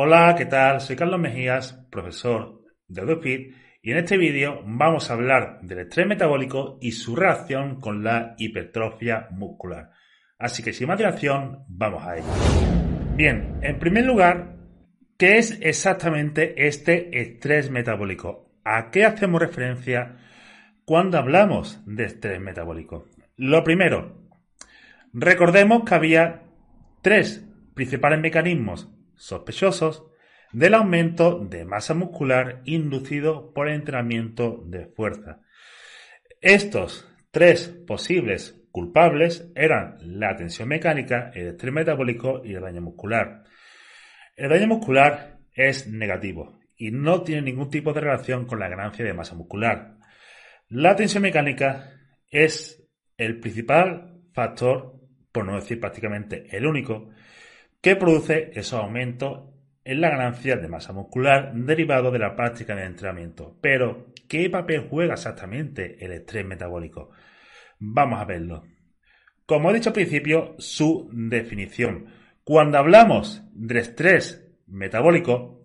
Hola, ¿qué tal? Soy Carlos Mejías, profesor de AutoSpeed, y en este vídeo vamos a hablar del estrés metabólico y su relación con la hipertrofia muscular. Así que sin más dilación, vamos a ello. Bien, en primer lugar, ¿qué es exactamente este estrés metabólico? ¿A qué hacemos referencia cuando hablamos de estrés metabólico? Lo primero, recordemos que había tres principales mecanismos sospechosos del aumento de masa muscular inducido por el entrenamiento de fuerza. Estos tres posibles culpables eran la tensión mecánica, el estrés metabólico y el daño muscular. El daño muscular es negativo y no tiene ningún tipo de relación con la ganancia de masa muscular. La tensión mecánica es el principal factor, por no decir prácticamente el único, que produce esos aumentos en la ganancia de masa muscular derivado de la práctica de entrenamiento. Pero, ¿qué papel juega exactamente el estrés metabólico? Vamos a verlo. Como he dicho al principio, su definición. Cuando hablamos de estrés metabólico,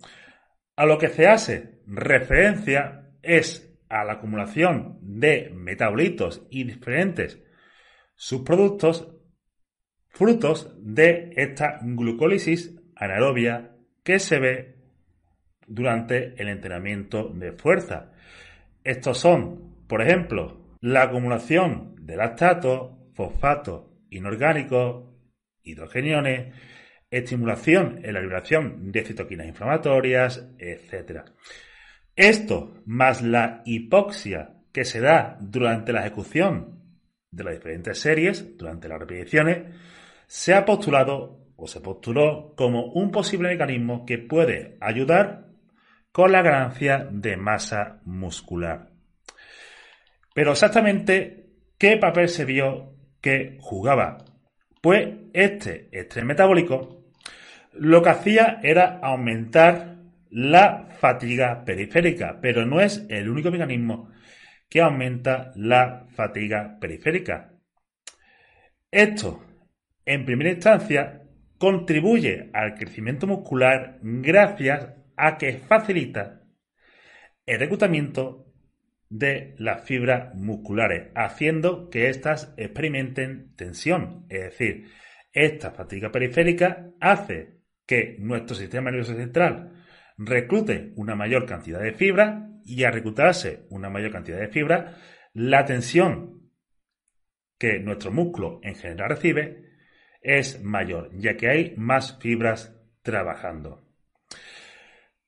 a lo que se hace referencia es a la acumulación de metabolitos y diferentes subproductos frutos de esta glucólisis anaerobia que se ve durante el entrenamiento de fuerza. Estos son, por ejemplo, la acumulación de lactato, fosfato inorgánicos, hidrogeniones, estimulación en la liberación de citoquinas inflamatorias, etc. Esto, más la hipoxia que se da durante la ejecución de las diferentes series, durante las repeticiones, se ha postulado o se postuló como un posible mecanismo que puede ayudar con la ganancia de masa muscular. Pero exactamente, ¿qué papel se vio que jugaba? Pues este estrés metabólico lo que hacía era aumentar la fatiga periférica, pero no es el único mecanismo que aumenta la fatiga periférica. Esto en primera instancia, contribuye al crecimiento muscular gracias a que facilita el reclutamiento de las fibras musculares, haciendo que éstas experimenten tensión. Es decir, esta fatiga periférica hace que nuestro sistema nervioso central reclute una mayor cantidad de fibra y al reclutarse una mayor cantidad de fibra, la tensión que nuestro músculo en general recibe es mayor, ya que hay más fibras trabajando.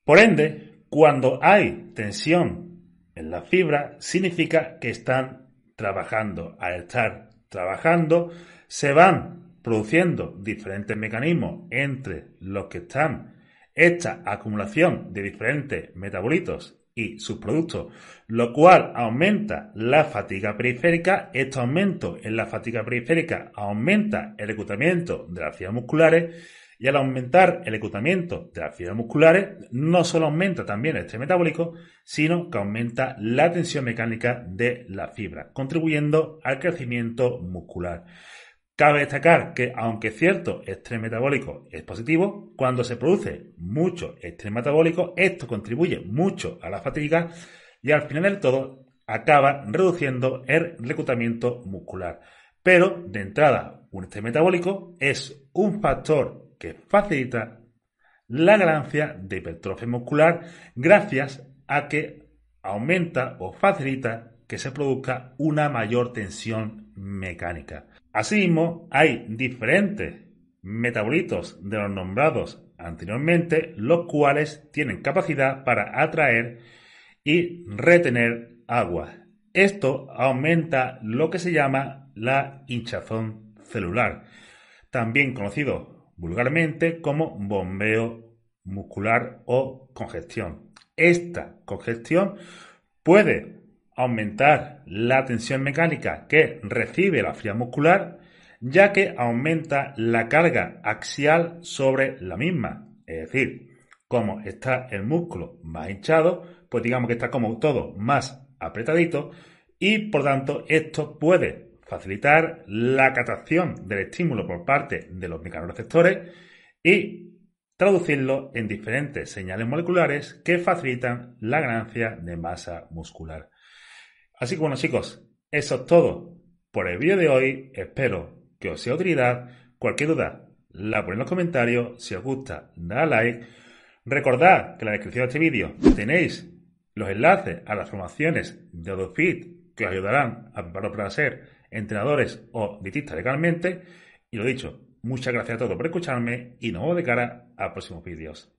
Por ende, cuando hay tensión en la fibra, significa que están trabajando. Al estar trabajando, se van produciendo diferentes mecanismos entre los que están esta acumulación de diferentes metabolitos y sus productos, lo cual aumenta la fatiga periférica. Este aumento en la fatiga periférica aumenta el reclutamiento de las fibras musculares y al aumentar el reclutamiento de las fibras musculares, no solo aumenta también el estrés metabólico, sino que aumenta la tensión mecánica de la fibra, contribuyendo al crecimiento muscular. Cabe destacar que, aunque cierto estrés metabólico es positivo, cuando se produce mucho estrés metabólico, esto contribuye mucho a la fatiga y al final del todo acaba reduciendo el reclutamiento muscular. Pero, de entrada, un estrés metabólico es un factor que facilita la ganancia de hipertrofia muscular gracias a que aumenta o facilita que se produzca una mayor tensión mecánica. Asimismo, hay diferentes metabolitos de los nombrados anteriormente, los cuales tienen capacidad para atraer y retener agua. Esto aumenta lo que se llama la hinchazón celular, también conocido vulgarmente como bombeo muscular o congestión. Esta congestión puede aumentar la tensión mecánica que recibe la fibra muscular, ya que aumenta la carga axial sobre la misma. Es decir, como está el músculo más hinchado, pues digamos que está como todo más apretadito y por tanto esto puede facilitar la captación del estímulo por parte de los mecanorreceptores y traducirlo en diferentes señales moleculares que facilitan la ganancia de masa muscular. Así que bueno chicos, eso es todo por el vídeo de hoy. Espero que os sea utilidad. Cualquier duda la ponéis en los comentarios. Si os gusta, dale like. Recordad que en la descripción de este vídeo tenéis los enlaces a las formaciones de AutoFit que os ayudarán a preparar para ser entrenadores o dietistas legalmente. Y lo dicho, muchas gracias a todos por escucharme y nos vemos de cara a próximos vídeos.